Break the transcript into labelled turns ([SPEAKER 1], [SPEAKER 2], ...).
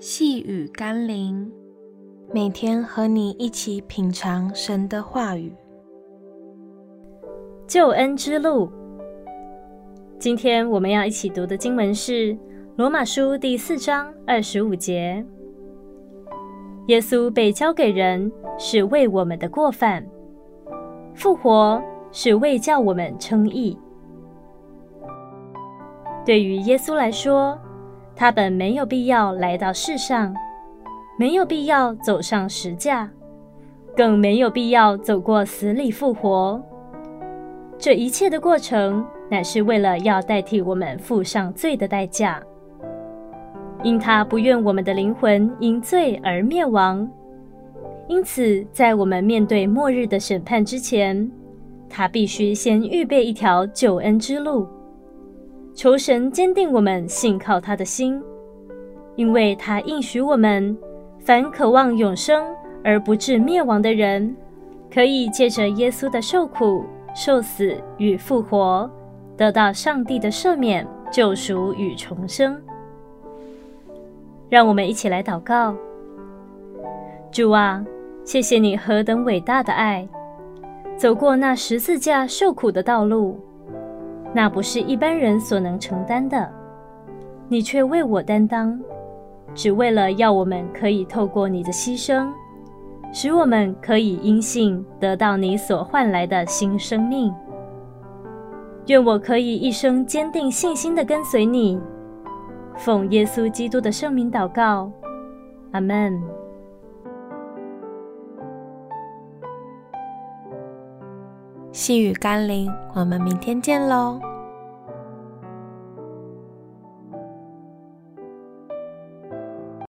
[SPEAKER 1] 细雨甘霖，每天和你一起品尝神的话语。
[SPEAKER 2] 救恩之路。今天我们要一起读的经文是《罗马书》第四章二十五节。耶稣被交给人，是为我们的过犯；复活，是为叫我们称义。对于耶稣来说，他本没有必要来到世上，没有必要走上十架，更没有必要走过死里复活。这一切的过程，乃是为了要代替我们付上罪的代价。因他不愿我们的灵魂因罪而灭亡，因此在我们面对末日的审判之前，他必须先预备一条救恩之路。求神坚定我们信靠他的心，因为他应许我们，凡渴望永生而不致灭亡的人，可以借着耶稣的受苦、受死与复活，得到上帝的赦免、救赎与重生。让我们一起来祷告：主啊，谢谢你何等伟大的爱，走过那十字架受苦的道路。那不是一般人所能承担的，你却为我担当，只为了要我们可以透过你的牺牲，使我们可以因信得到你所换来的新生命。愿我可以一生坚定信心地跟随你，奉耶稣基督的圣名祷告，阿门。
[SPEAKER 1] 细雨甘霖，我们明天见喽。